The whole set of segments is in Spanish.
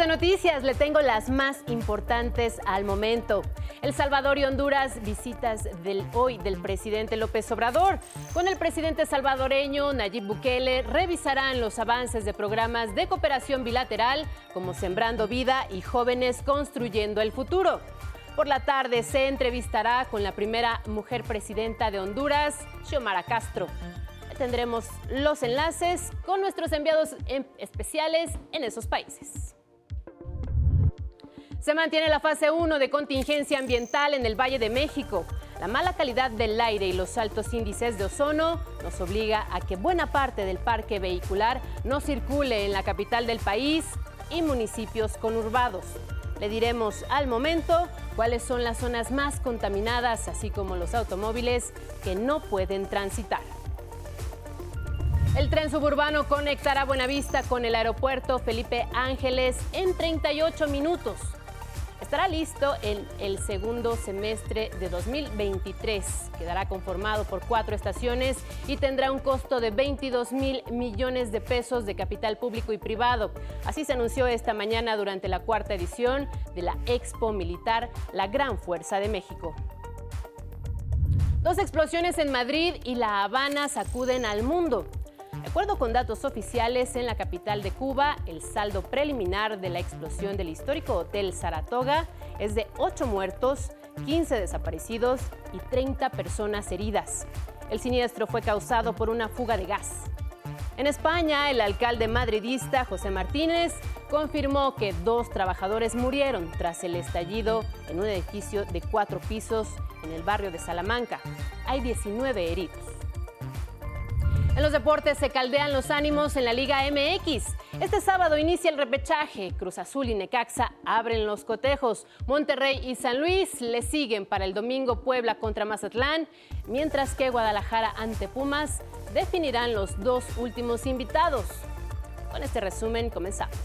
De noticias, le tengo las más importantes al momento. El Salvador y Honduras, visitas del hoy del presidente López Obrador. Con el presidente salvadoreño Nayib Bukele revisarán los avances de programas de cooperación bilateral como Sembrando Vida y Jóvenes Construyendo el Futuro. Por la tarde se entrevistará con la primera mujer presidenta de Honduras, Xiomara Castro tendremos los enlaces con nuestros enviados especiales en esos países. Se mantiene la fase 1 de contingencia ambiental en el Valle de México. La mala calidad del aire y los altos índices de ozono nos obliga a que buena parte del parque vehicular no circule en la capital del país y municipios conurbados. Le diremos al momento cuáles son las zonas más contaminadas, así como los automóviles que no pueden transitar. El tren suburbano conectará Buenavista con el aeropuerto Felipe Ángeles en 38 minutos. Estará listo en el segundo semestre de 2023. Quedará conformado por cuatro estaciones y tendrá un costo de 22 mil millones de pesos de capital público y privado. Así se anunció esta mañana durante la cuarta edición de la Expo Militar La Gran Fuerza de México. Dos explosiones en Madrid y La Habana sacuden al mundo. De acuerdo con datos oficiales, en la capital de Cuba, el saldo preliminar de la explosión del histórico Hotel Saratoga es de 8 muertos, 15 desaparecidos y 30 personas heridas. El siniestro fue causado por una fuga de gas. En España, el alcalde madridista José Martínez confirmó que dos trabajadores murieron tras el estallido en un edificio de cuatro pisos en el barrio de Salamanca. Hay 19 heridos. En los deportes se caldean los ánimos en la Liga MX. Este sábado inicia el repechaje. Cruz Azul y Necaxa abren los cotejos. Monterrey y San Luis le siguen para el domingo Puebla contra Mazatlán, mientras que Guadalajara ante Pumas definirán los dos últimos invitados. Con este resumen comenzamos.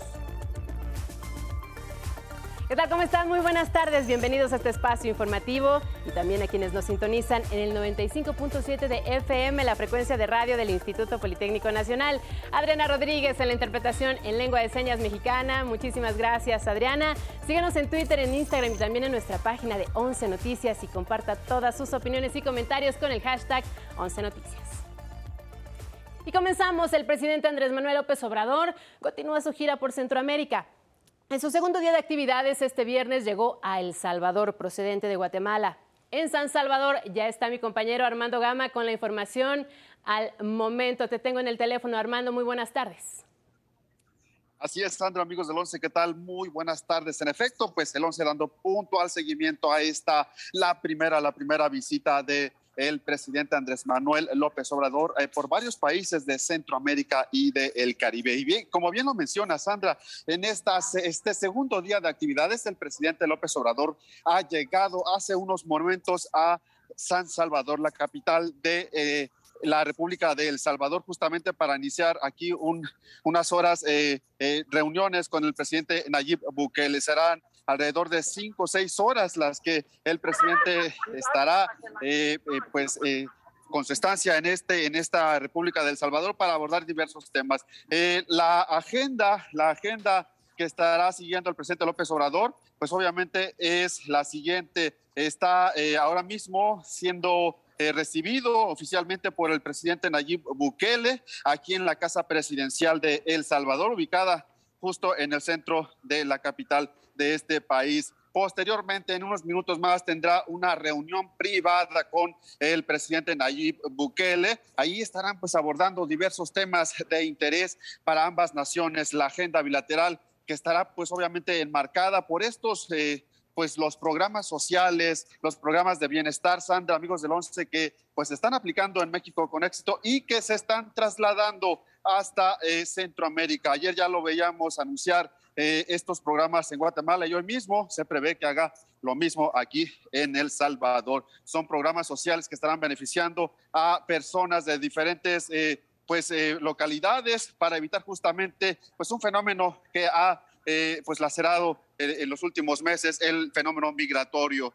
¿Qué tal? ¿Cómo están? Muy buenas tardes. Bienvenidos a este espacio informativo y también a quienes nos sintonizan en el 95.7 de FM, la frecuencia de radio del Instituto Politécnico Nacional. Adriana Rodríguez en la interpretación en lengua de señas mexicana. Muchísimas gracias, Adriana. Síganos en Twitter, en Instagram y también en nuestra página de 11 Noticias y comparta todas sus opiniones y comentarios con el hashtag 11 Noticias. Y comenzamos. El presidente Andrés Manuel López Obrador continúa su gira por Centroamérica. En su segundo día de actividades, este viernes llegó a El Salvador, procedente de Guatemala. En San Salvador ya está mi compañero Armando Gama con la información al momento. Te tengo en el teléfono, Armando. Muy buenas tardes. Así es, Sandra, amigos del Once, ¿qué tal? Muy buenas tardes. En efecto, pues el Once dando punto al seguimiento a esta, la primera, la primera visita de el presidente Andrés Manuel López Obrador eh, por varios países de Centroamérica y del Caribe. Y bien, como bien lo menciona Sandra, en este segundo día de actividades, el presidente López Obrador ha llegado hace unos momentos a San Salvador, la capital de... Eh, la República de El Salvador justamente para iniciar aquí unas horas eh, reuniones con el presidente Nayib Bukele. Serán alrededor de cinco o seis horas las que el presidente estará eh, eh, pues eh, con su estancia en, este, en esta República del Salvador para abordar diversos temas. la agenda, la agenda que estará siguiendo el presidente López Obrador, pues obviamente es la siguiente. Está ahora mismo siendo recibido oficialmente por el presidente Nayib Bukele aquí en la Casa Presidencial de El Salvador, ubicada justo en el centro de la capital de este país. Posteriormente, en unos minutos más, tendrá una reunión privada con el presidente Nayib Bukele. Ahí estarán pues abordando diversos temas de interés para ambas naciones. La agenda bilateral que estará pues obviamente enmarcada por estos... Eh, pues los programas sociales, los programas de bienestar, Sandra, amigos del ONCE, que pues están aplicando en México con éxito y que se están trasladando hasta eh, Centroamérica. Ayer ya lo veíamos anunciar eh, estos programas en Guatemala y hoy mismo se prevé que haga lo mismo aquí en El Salvador. Son programas sociales que estarán beneficiando a personas de diferentes eh, pues, eh, localidades para evitar justamente pues, un fenómeno que ha pues, lacerado en los últimos meses el fenómeno migratorio.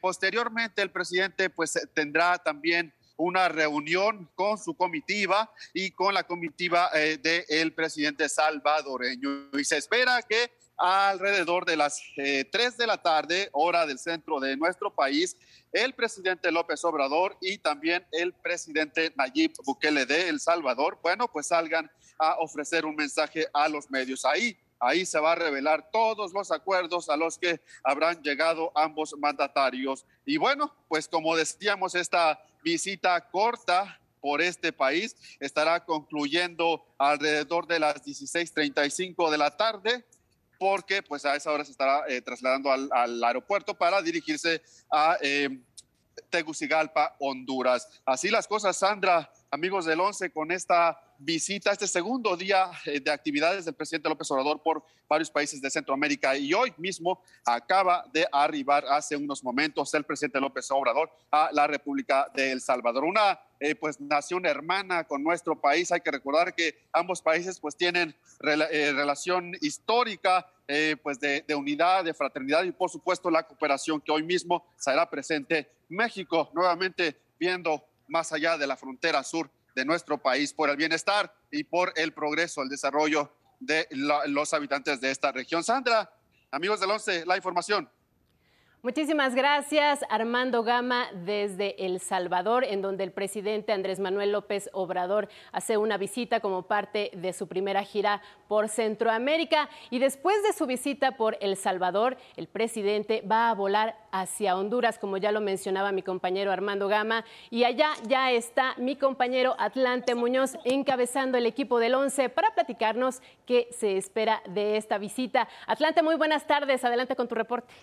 posteriormente, el presidente pues, tendrá también una reunión con su comitiva y con la comitiva eh, del presidente salvadoreño. Y se espera que alrededor de las eh, 3 de la tarde, hora del centro de nuestro país, el presidente López Obrador y también el presidente Nayib Bukele de El Salvador, bueno, pues salgan a ofrecer un mensaje a los medios. Ahí, ahí se va a revelar todos los acuerdos a los que habrán llegado ambos mandatarios. Y bueno, pues como decíamos, esta visita corta por este país estará concluyendo alrededor de las 16:35 de la tarde porque pues a esa hora se estará eh, trasladando al, aeropuerto para dirigirse a eh, Tegucigalpa, Honduras. Así las cosas, Sandra, amigos del 11, con esta visita, este segundo día eh, de actividades del presidente López Obrador por varios países de Centroamérica. Y hoy mismo acaba de arribar hace unos momentos el presidente López Obrador a la República de El Salvador, una eh, pues nación hermana con nuestro país. Hay que recordar que ambos países pues tienen eh, relación histórica pues de, unidad, de fraternidad y por supuesto la cooperación que hoy mismo será presente México. Nuevamente viendo más allá de la frontera sur de nuestro país por el bienestar y por el progreso, el desarrollo de la, los habitantes de esta región. Sandra, amigos del 11, la información. Muchísimas gracias, Armando Gama, desde El Salvador, en donde el presidente Andrés Manuel López Obrador hace una visita como parte de su primera gira por Centroamérica. Y después de su visita por El Salvador, el presidente va a volar hacia Honduras, como ya lo mencionaba mi compañero Armando Gama. Y allá ya está mi compañero Atlante Muñoz encabezando el equipo del 11 para platicarnos qué se espera de esta visita. Atlante, muy buenas tardes. Adelante con tu reporte.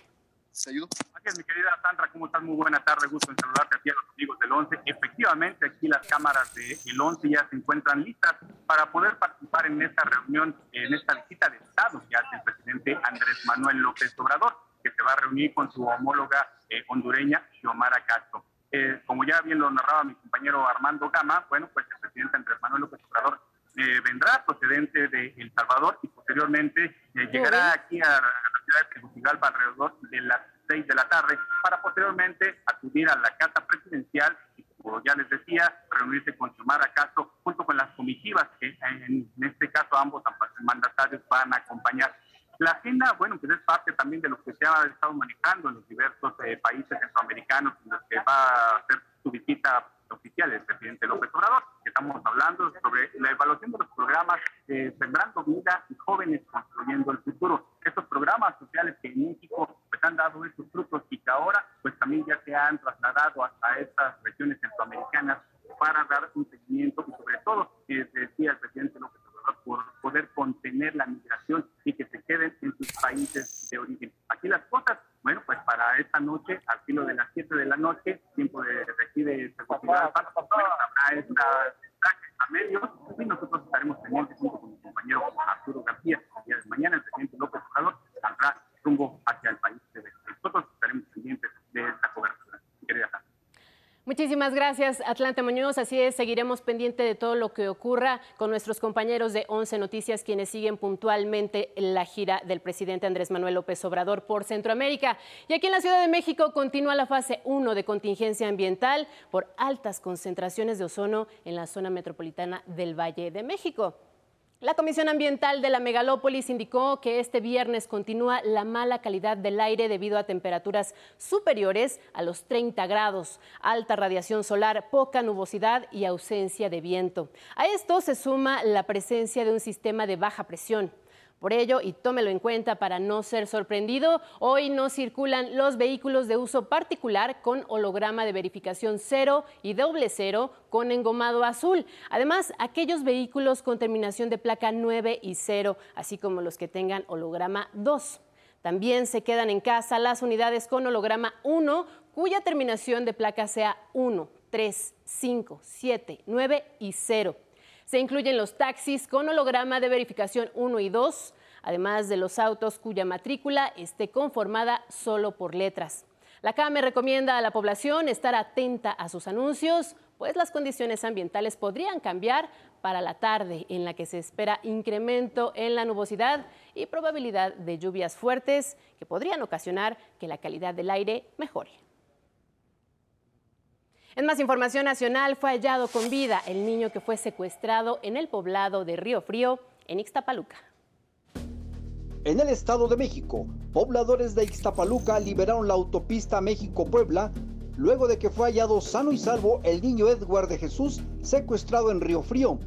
¿Te ayudo? Gracias, mi querida Sandra. ¿Cómo estás? Muy buena tarde. Gusto en saludarte aquí a los amigos del 11. Efectivamente, aquí las cámaras del 11 ya se encuentran listas para poder participar en esta reunión, en esta visita de Estado que hace el presidente Andrés Manuel López Obrador, que se va a reunir con su homóloga eh, hondureña, Xiomara Castro. Eh, como ya bien lo narraba mi compañero Armando Gama, bueno, pues el presidente Andrés Manuel López Obrador eh, vendrá procedente de El Salvador y posteriormente llegará aquí a, la ciudad de Tegucigalpa alrededor de las seis de la tarde para posteriormente acudir a la casa presidencial y, como ya les decía, reunirse con Xiomara Castro junto con las comitivas que en, este caso ambos mandatarios van a acompañar. La agenda, bueno, pues es parte también de lo que se ha estado manejando en los diversos eh, países centroamericanos en los que va a hacer su visita oficial del presidente López Obrador. Estamos hablando sobre la evaluación de los programas eh, Sembrando Vida y Jóvenes Construyendo had one night Muchísimas gracias, Atlante Muñoz. Así es, seguiremos pendiente de todo lo que ocurra con nuestros compañeros de 11 Noticias, quienes siguen puntualmente la gira del presidente Andrés Manuel López Obrador por Centroamérica. Y aquí en la Ciudad de México continúa la fase 1 de contingencia ambiental por altas concentraciones de ozono en la zona metropolitana del Valle de México. La Comisión Ambiental de la Megalópolis indicó que este viernes continúa la mala calidad del aire debido a temperaturas superiores a los 30 grados, alta radiación solar, poca nubosidad y ausencia de viento. A esto se suma la presencia de un sistema de baja presión. Por ello, y tómelo en cuenta para no ser sorprendido, hoy no circulan los vehículos de uso particular con holograma de verificación cero y doble cero con engomado azul. Además, aquellos vehículos con terminación de placa 9 y 0, así como los que tengan holograma 2. También se quedan en casa las unidades con holograma 1, cuya terminación de placa sea 1, 3, 5, 7, 9 y 0. Se incluyen los taxis con holograma de verificación 1 y 2, además de los autos cuya matrícula esté conformada solo por letras. La CAME recomienda a la población estar atenta a sus anuncios, pues las condiciones ambientales podrían cambiar para la tarde, en la que se espera incremento en la nubosidad y probabilidad de lluvias fuertes que podrían ocasionar que la calidad del aire mejore. En más información nacional, fue hallado con vida el niño que fue secuestrado en el poblado de Río Frío, en Ixtapaluca. En el Estado de México, pobladores de Ixtapaluca liberaron la autopista México-Puebla luego de que fue hallado sano y salvo el niño Edward de Jesús secuestrado en Río Frío.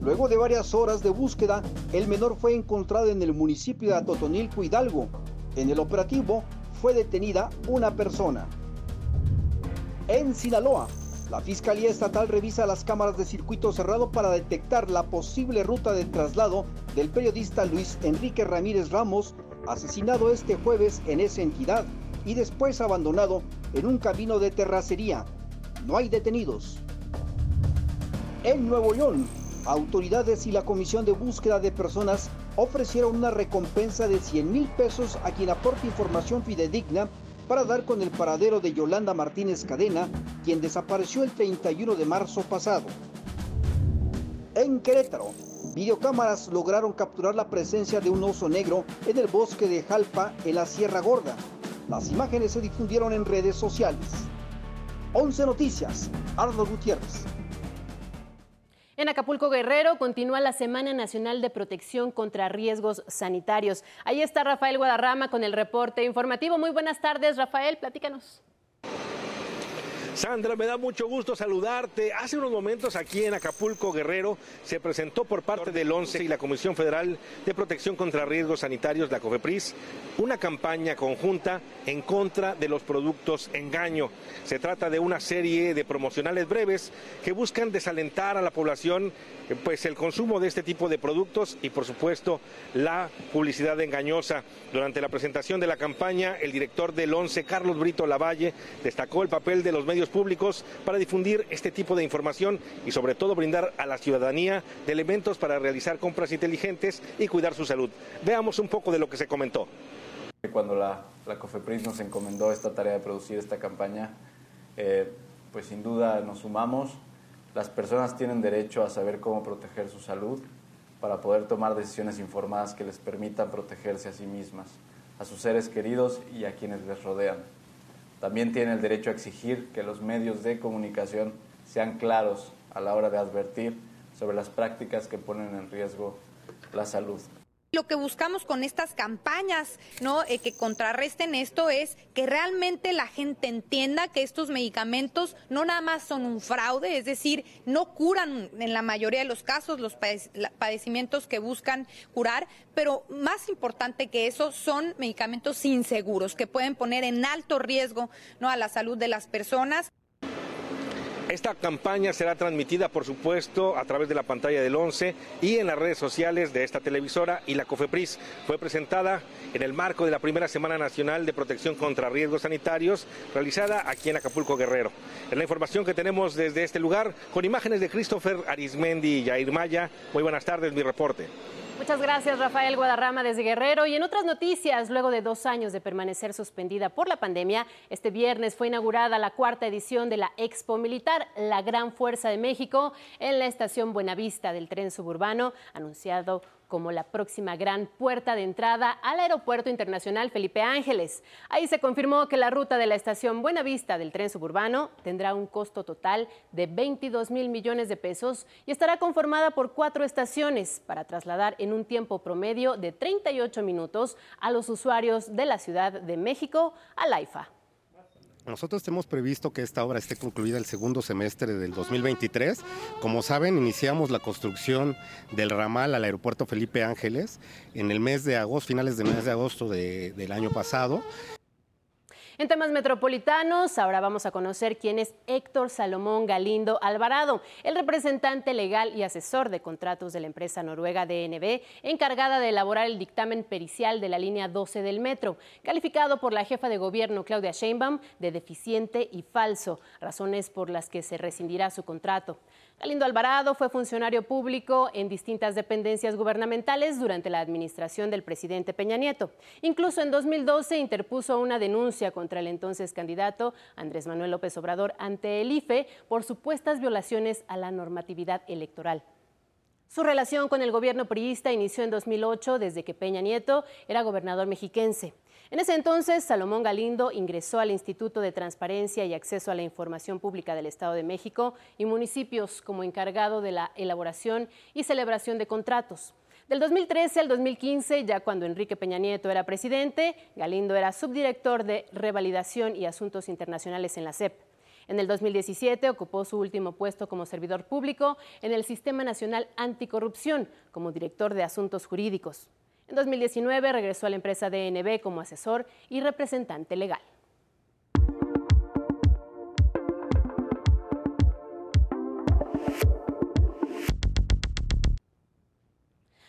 Luego de varias horas de búsqueda, el menor fue encontrado en el municipio de Atotonilco, Hidalgo. En el operativo fue detenida una persona. En Sinaloa, la Fiscalía Estatal revisa las cámaras de circuito cerrado para detectar la posible ruta de traslado del periodista Luis Enrique Ramírez Ramos, asesinado este jueves en esa entidad y después abandonado en un camino de terracería. No hay detenidos. En Nuevo León, autoridades y la Comisión de Búsqueda de Personas ofrecieron una recompensa de 100 mil pesos a quien aporte información fidedigna para dar con el paradero de Yolanda Martínez Cadena, quien desapareció el 31 de marzo pasado. En Querétaro, videocámaras lograron capturar la presencia de un oso negro en el bosque de Jalpa, en la Sierra Gorda. Las imágenes se difundieron en redes sociales. 11 Noticias, Arnold Gutiérrez. En Acapulco Guerrero continúa la Semana Nacional de Protección contra Riesgos Sanitarios. Ahí está Rafael Guadarrama con el reporte informativo. Muy buenas tardes, Rafael, platícanos. Sandra, me da mucho gusto saludarte. Hace unos momentos aquí en Acapulco Guerrero se presentó por parte del ONCE y la Comisión Federal de Protección contra Riesgos Sanitarios, la COFEPRIS, una campaña conjunta en contra de los productos engaño. Se trata de una serie de promocionales breves que buscan desalentar a la población pues el consumo de este tipo de productos y por supuesto la publicidad engañosa. Durante la presentación de la campaña, el director del ONCE, Carlos Brito Lavalle, destacó el papel de los medios públicos para difundir este tipo de información y sobre todo brindar a la ciudadanía de elementos para realizar compras inteligentes y cuidar su salud. Veamos un poco de lo que se comentó. Cuando la, la COFEPRIS nos encomendó esta tarea de producir esta campaña, eh, pues sin duda nos sumamos. Las personas tienen derecho a saber cómo proteger su salud para poder tomar decisiones informadas que les permitan protegerse a sí mismas, a sus seres queridos y a quienes les rodean. También tiene el derecho a exigir que los medios de comunicación sean claros a la hora de advertir sobre las prácticas que ponen en riesgo la salud. Lo que buscamos con estas campañas, ¿no? Eh, que contrarresten esto es que realmente la gente entienda que estos medicamentos no nada más son un fraude, es decir, no curan en la mayoría de los casos los padecimientos que buscan curar, pero más importante que eso son medicamentos inseguros que pueden poner en alto riesgo, ¿no? a la salud de las personas. Esta campaña será transmitida, por supuesto, a través de la pantalla del 11 y en las redes sociales de esta televisora y la COFEPRIS. Fue presentada en el marco de la primera Semana Nacional de Protección contra Riesgos Sanitarios, realizada aquí en Acapulco Guerrero. En la información que tenemos desde este lugar, con imágenes de Christopher Arismendi y Jair Maya. Muy buenas tardes, mi reporte. Muchas gracias, Rafael Guadarrama desde Guerrero. Y en otras noticias, luego de dos años de permanecer suspendida por la pandemia, este viernes fue inaugurada la cuarta edición de la Expo Militar, la Gran Fuerza de México, en la estación Buenavista del tren suburbano, anunciado como la próxima gran puerta de entrada al Aeropuerto Internacional Felipe Ángeles. Ahí se confirmó que la ruta de la estación Buenavista del tren suburbano tendrá un costo total de 22 mil millones de pesos y estará conformada por cuatro estaciones para trasladar en un tiempo promedio de 38 minutos a los usuarios de la Ciudad de México a Laifa. Nosotros tenemos previsto que esta obra esté concluida el segundo semestre del 2023. Como saben, iniciamos la construcción del ramal al aeropuerto Felipe Ángeles en el mes de agosto, finales del mes de agosto del año pasado. En temas metropolitanos, ahora vamos a conocer quién es Héctor Salomón Galindo Alvarado, el representante legal y asesor de contratos de la empresa noruega DNB, encargada de elaborar el dictamen pericial de la línea 12 del metro, calificado por la jefa de gobierno Claudia Sheinbaum de deficiente y falso, razones por las que se rescindirá su contrato. Galindo Alvarado fue funcionario público en distintas dependencias gubernamentales durante la administración del presidente Peña Nieto. Incluso en 2012 interpuso una denuncia contra el entonces candidato Andrés Manuel López Obrador ante el IFE por supuestas violaciones a la normatividad electoral. Su relación con el gobierno priista inició en 2008 desde que Peña Nieto era gobernador mexiquense. En ese entonces, Salomón Galindo ingresó al Instituto de Transparencia y Acceso a la Información Pública del Estado de México y municipios como encargado de la elaboración y celebración de contratos. Del 2013 al 2015, ya cuando Enrique Peña Nieto era presidente, Galindo era subdirector de Revalidación y Asuntos Internacionales en la CEP. En el 2017 ocupó su último puesto como servidor público en el Sistema Nacional Anticorrupción como director de Asuntos Jurídicos. En 2019 regresó a la empresa DNB como asesor y representante legal.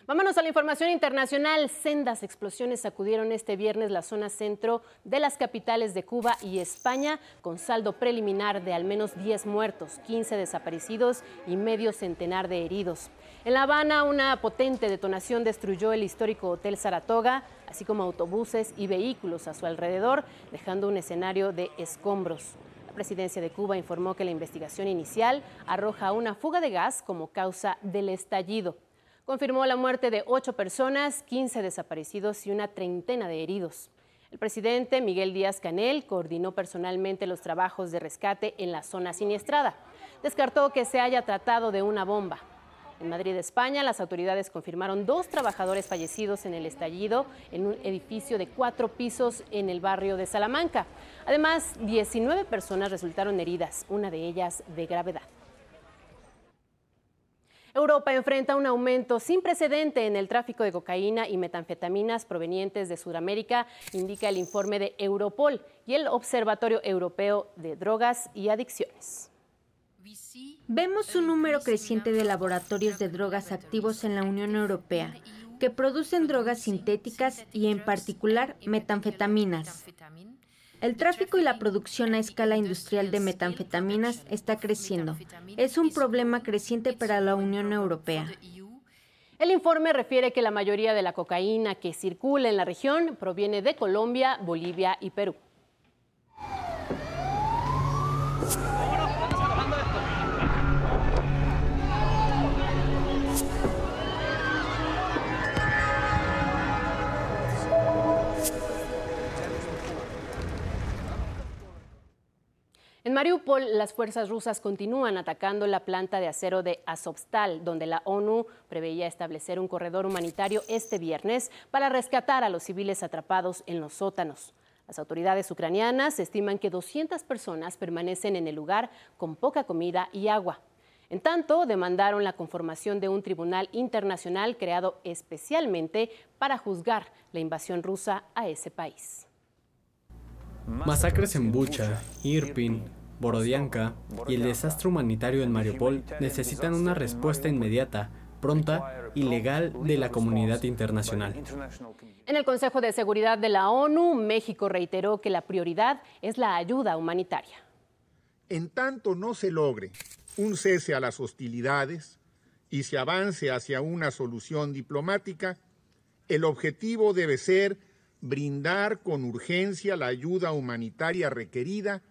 Vámonos a la información internacional. Sendas explosiones sacudieron este viernes la zona centro de las capitales de Cuba y España, con saldo preliminar de al menos 10 muertos, 15 desaparecidos y medio centenar de heridos. En La Habana, una potente detonación destruyó el histórico Hotel Saratoga, así como autobuses y vehículos a su alrededor, dejando un escenario de escombros. La presidencia de Cuba informó que la investigación inicial arroja una fuga de gas como causa del estallido confirmó la muerte de ocho personas, 15 desaparecidos y una treintena de heridos. El presidente Miguel Díaz Canel coordinó personalmente los trabajos de rescate en la zona siniestrada. Descartó que se haya tratado de una bomba. En Madrid, España, las autoridades confirmaron dos trabajadores fallecidos en el estallido en un edificio de cuatro pisos en el barrio de Salamanca. Además, 19 personas resultaron heridas, una de ellas de gravedad. Europa enfrenta un aumento sin precedente en el tráfico de cocaína y metanfetaminas provenientes de Sudamérica, indica el informe de Europol y el Observatorio Europeo de Drogas y Adicciones. Vemos un número creciente de laboratorios de drogas activos en la Unión Europea que producen drogas sintéticas y en particular metanfetaminas. El tráfico y la producción a escala industrial de metanfetaminas está creciendo. Es un problema creciente para la Unión Europea. El informe refiere que la mayoría de la cocaína que circula en la región proviene de Colombia, Bolivia y Perú. En Mariupol, las fuerzas rusas continúan atacando la planta de acero de Azovstal, donde la ONU preveía establecer un corredor humanitario este viernes para rescatar a los civiles atrapados en los sótanos. Las autoridades ucranianas estiman que 200 personas permanecen en el lugar con poca comida y agua. En tanto, demandaron la conformación de un tribunal internacional creado especialmente para juzgar la invasión rusa a ese país. Masacres en Bucha, Irpin, Borodianka y el desastre humanitario en Mariupol necesitan una respuesta inmediata, pronta y legal de la comunidad internacional. En el Consejo de Seguridad de la ONU, México reiteró que la prioridad es la ayuda humanitaria. En tanto no se logre un cese a las hostilidades y se avance hacia una solución diplomática, el objetivo debe ser brindar con urgencia la ayuda humanitaria requerida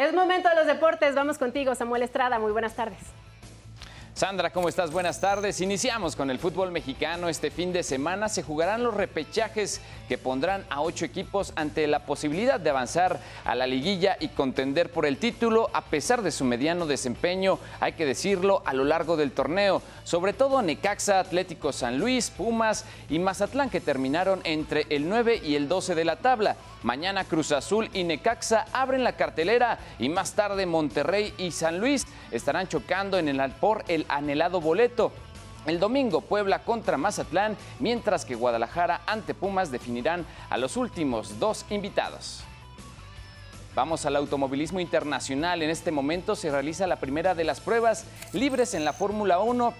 Es momento de los deportes. Vamos contigo, Samuel Estrada. Muy buenas tardes. Sandra, ¿cómo estás? Buenas tardes. Iniciamos con el fútbol mexicano. Este fin de semana se jugarán los repechajes que pondrán a ocho equipos ante la posibilidad de avanzar a la liguilla y contender por el título, a pesar de su mediano desempeño, hay que decirlo, a lo largo del torneo. Sobre todo Necaxa, Atlético San Luis, Pumas y Mazatlán, que terminaron entre el 9 y el 12 de la tabla. Mañana Cruz Azul y Necaxa abren la cartelera y más tarde Monterrey y San Luis estarán chocando en el, por el anhelado boleto. El domingo Puebla contra Mazatlán, mientras que Guadalajara ante Pumas definirán a los últimos dos invitados. Vamos al automovilismo internacional. En este momento se realiza la primera de las pruebas libres en la Fórmula 1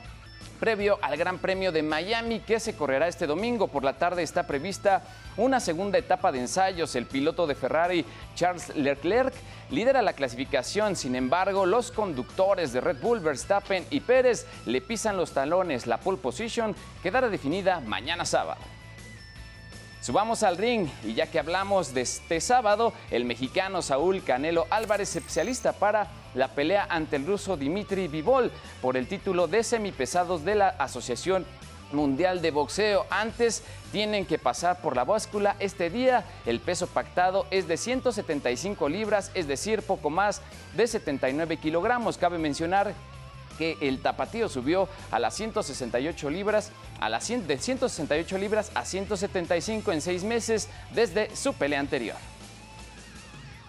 previo al Gran Premio de Miami que se correrá este domingo. Por la tarde está prevista una segunda etapa de ensayos. El piloto de Ferrari, Charles Leclerc, lidera la clasificación. Sin embargo, los conductores de Red Bull, Verstappen y Pérez le pisan los talones. La pole position quedará definida mañana sábado. Subamos al ring y ya que hablamos de este sábado, el mexicano Saúl Canelo Álvarez, especialista para la pelea ante el ruso Dimitri Vivol por el título de semipesados de la Asociación Mundial de Boxeo. Antes tienen que pasar por la báscula. Este día el peso pactado es de 175 libras, es decir, poco más de 79 kilogramos. Cabe mencionar que el tapatío subió a las 168 libras, a las de 168 libras a 175 en seis meses desde su pelea anterior.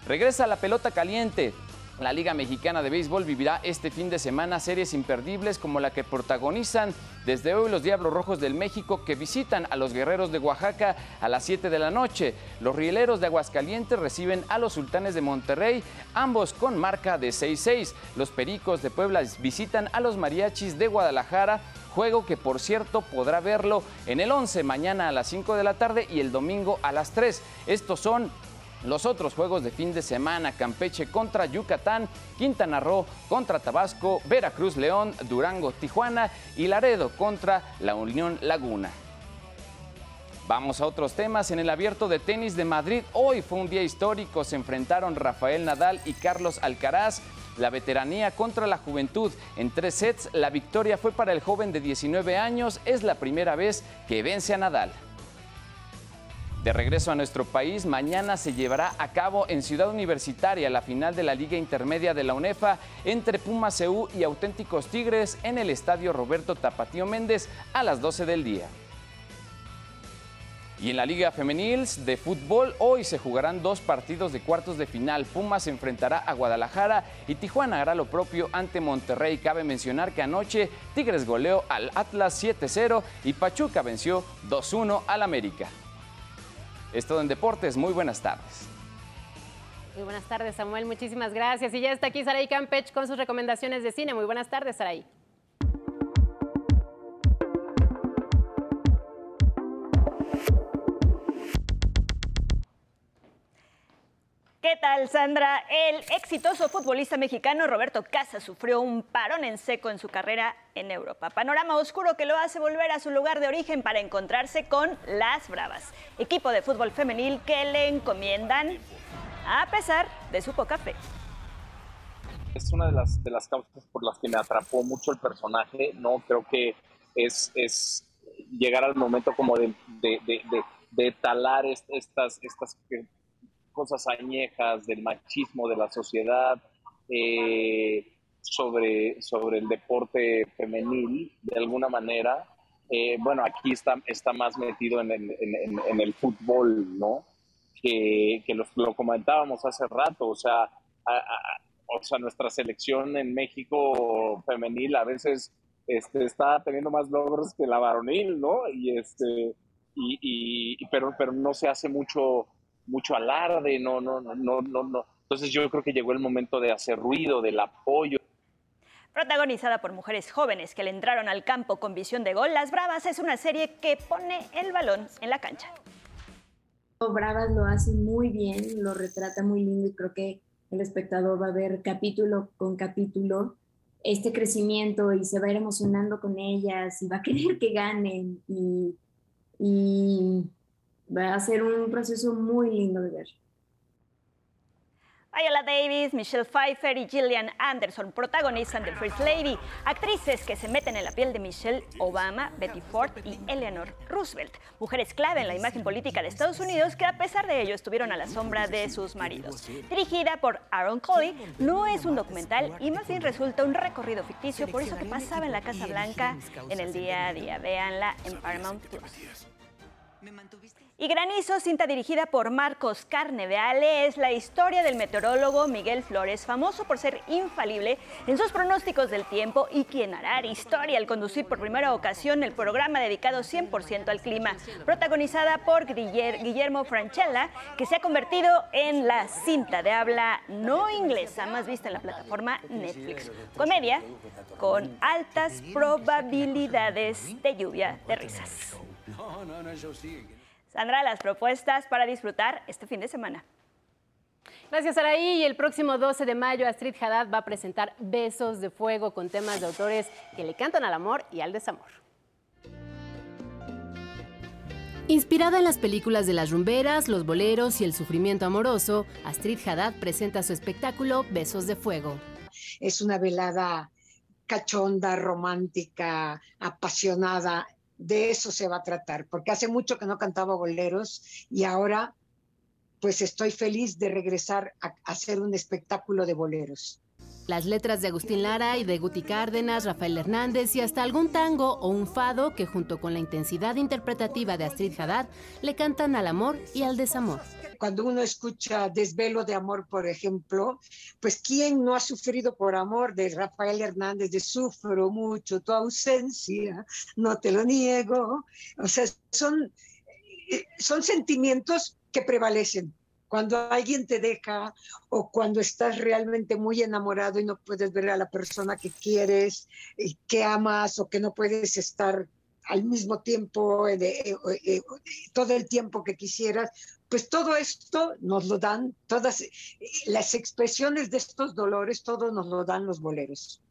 Regresa la pelota caliente. La Liga Mexicana de Béisbol vivirá este fin de semana series imperdibles como la que protagonizan desde hoy los Diablos Rojos del México que visitan a los Guerreros de Oaxaca a las 7 de la noche. Los Rieleros de Aguascalientes reciben a los Sultanes de Monterrey, ambos con marca de 6-6. Los Pericos de Puebla visitan a los Mariachis de Guadalajara juego que por cierto podrá verlo en el 11 mañana a las 5 de la tarde y el domingo a las 3. Estos son los otros juegos de fin de semana, Campeche contra Yucatán, Quintana Roo contra Tabasco, Veracruz León, Durango Tijuana y Laredo contra la Unión Laguna. Vamos a otros temas. En el abierto de tenis de Madrid, hoy fue un día histórico. Se enfrentaron Rafael Nadal y Carlos Alcaraz. La veteranía contra la juventud. En tres sets, la victoria fue para el joven de 19 años. Es la primera vez que vence a Nadal. De regreso a nuestro país, mañana se llevará a cabo en Ciudad Universitaria la final de la Liga Intermedia de la UNEFA entre Puma CU y Auténticos Tigres en el Estadio Roberto Tapatío Méndez a las 12 del día. Y en la Liga Femenil de Fútbol, hoy se jugarán dos partidos de cuartos de final. Pumas se enfrentará a Guadalajara y Tijuana hará lo propio ante Monterrey. Cabe mencionar que anoche Tigres goleó al Atlas 7-0 y Pachuca venció 2-1 al América. Es todo en deportes. Muy buenas tardes. Muy buenas tardes, Samuel. Muchísimas gracias. Y ya está aquí Saraí Campech con sus recomendaciones de cine. Muy buenas tardes, Saraí. ¿Qué tal, Sandra? El exitoso futbolista mexicano Roberto Casa sufrió un parón en seco en su carrera en Europa. Panorama oscuro que lo hace volver a su lugar de origen para encontrarse con Las Bravas, equipo de fútbol femenil que le encomiendan a pesar de su poca fe. Es una de las, causas por las que me atrapó mucho el personaje, ¿no? Creo que es, llegar al momento como de, talar estas cosas añejas del machismo de la sociedad, eh, sobre, sobre el deporte femenil, de alguna manera. Eh, bueno, aquí está, está más metido en el, en, el fútbol, ¿no? Que, que lo, comentábamos hace rato, o sea, o sea, nuestra selección en México femenil a veces este, está teniendo más logros que la varonil, ¿no? Y este, y, y, pero, pero no se hace mucho mucho alarde, no, no, no, no, no. Entonces yo creo que llegó el momento de hacer ruido, del apoyo. Protagonizada por mujeres jóvenes que le entraron al campo con visión de gol, Las Bravas es una serie que pone el balón en la cancha. Bravas lo hace muy bien, lo retrata muy lindo y creo que el espectador va a ver capítulo con capítulo este crecimiento y se va a ir emocionando con ellas y va a querer que ganen y, y va a ser un proceso muy lindo de ver. Viola Davis, Michelle Pfeiffer y Gillian Anderson protagonizan The First Lady, actrices que se meten en la piel de Michelle Obama, Betty Ford y Eleanor Roosevelt, mujeres clave en la imagen política de Estados Unidos que a pesar de ello estuvieron a la sombra de sus maridos. Dirigida por Aaron Coley, no es un documental y más bien resulta un recorrido ficticio por eso que pasaba en la Casa Blanca en el día a día. Véanla en Paramount Plus. Y Granizo, cinta dirigida por Marcos Carneveale, es la historia del meteorólogo Miguel Flores, famoso por ser infalible en sus pronósticos del tiempo y quien hará historia al conducir por primera ocasión el programa dedicado 100% al clima, protagonizada por Guillermo Franchella, que se ha convertido en la cinta de habla no inglesa más vista en la plataforma Netflix. Comedia con altas probabilidades de lluvia de risas. Sandra, las propuestas para disfrutar este fin de semana. Gracias, Araí. Y el próximo 12 de mayo, Astrid Haddad va a presentar Besos de Fuego con temas de autores que le cantan al amor y al desamor. Inspirada en las películas de las rumberas, los boleros y el sufrimiento amoroso, Astrid Haddad presenta su espectáculo Besos de Fuego. Es una velada cachonda, romántica, apasionada. De eso se va a tratar, porque hace mucho que no cantaba boleros y ahora pues estoy feliz de regresar a hacer un espectáculo de boleros. Las letras de Agustín Lara y de Guti Cárdenas, Rafael Hernández y hasta algún tango o un fado que junto con la intensidad interpretativa de Astrid Haddad le cantan al amor y al desamor. Cuando uno escucha Desvelo de Amor, por ejemplo, pues ¿quién no ha sufrido por amor? De Rafael Hernández, de Sufro mucho tu ausencia, no te lo niego. O sea, son, eh, son sentimientos que prevalecen cuando alguien te deja o cuando estás realmente muy enamorado y no puedes ver a la persona que quieres, que amas o que no puedes estar al mismo tiempo, eh, eh, eh, todo el tiempo que quisieras, pues todo esto nos lo dan, todas las expresiones de estos dolores, todo nos lo dan los boleros.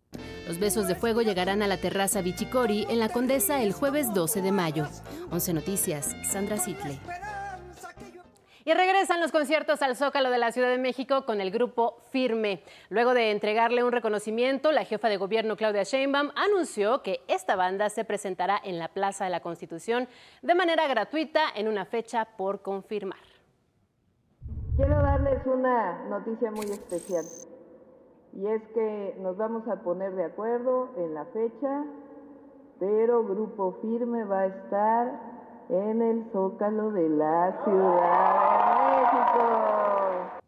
Los besos de fuego llegarán a la terraza Bichicori en la Condesa el jueves 12 de mayo. 11 Noticias, Sandra Sitle. Y regresan los conciertos al Zócalo de la Ciudad de México con el grupo Firme. Luego de entregarle un reconocimiento, la jefa de gobierno Claudia Sheinbaum anunció que esta banda se presentará en la Plaza de la Constitución de manera gratuita en una fecha por confirmar. Quiero darles una noticia muy especial y es que nos vamos a poner de acuerdo en la fecha, pero Grupo Firme va a estar en el Zócalo de la Ciudad de México.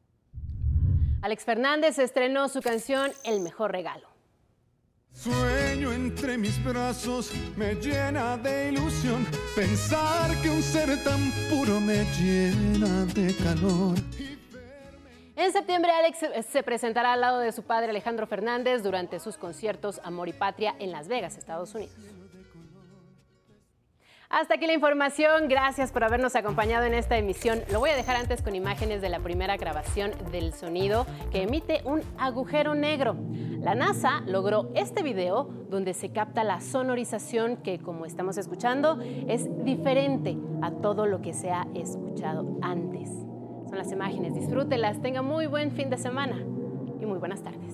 Alex Fernández estrenó su canción El mejor regalo. Sueño entre mis brazos me llena de ilusión pensar que un ser tan puro me llena de calor. En septiembre, Alex se presentará al lado de su padre Alejandro Fernández durante sus conciertos Amor y Patria en Las Vegas, Estados Unidos. Hasta aquí la información. Gracias por habernos acompañado en esta emisión. Lo voy a dejar antes con imágenes de la primera grabación del sonido que emite un agujero negro. La NASA logró este video donde se capta la sonorización que, como estamos escuchando, es diferente a todo lo que se ha escuchado antes. Son las imágenes. Disfrútelas. Tenga muy buen fin de semana y muy buenas tardes.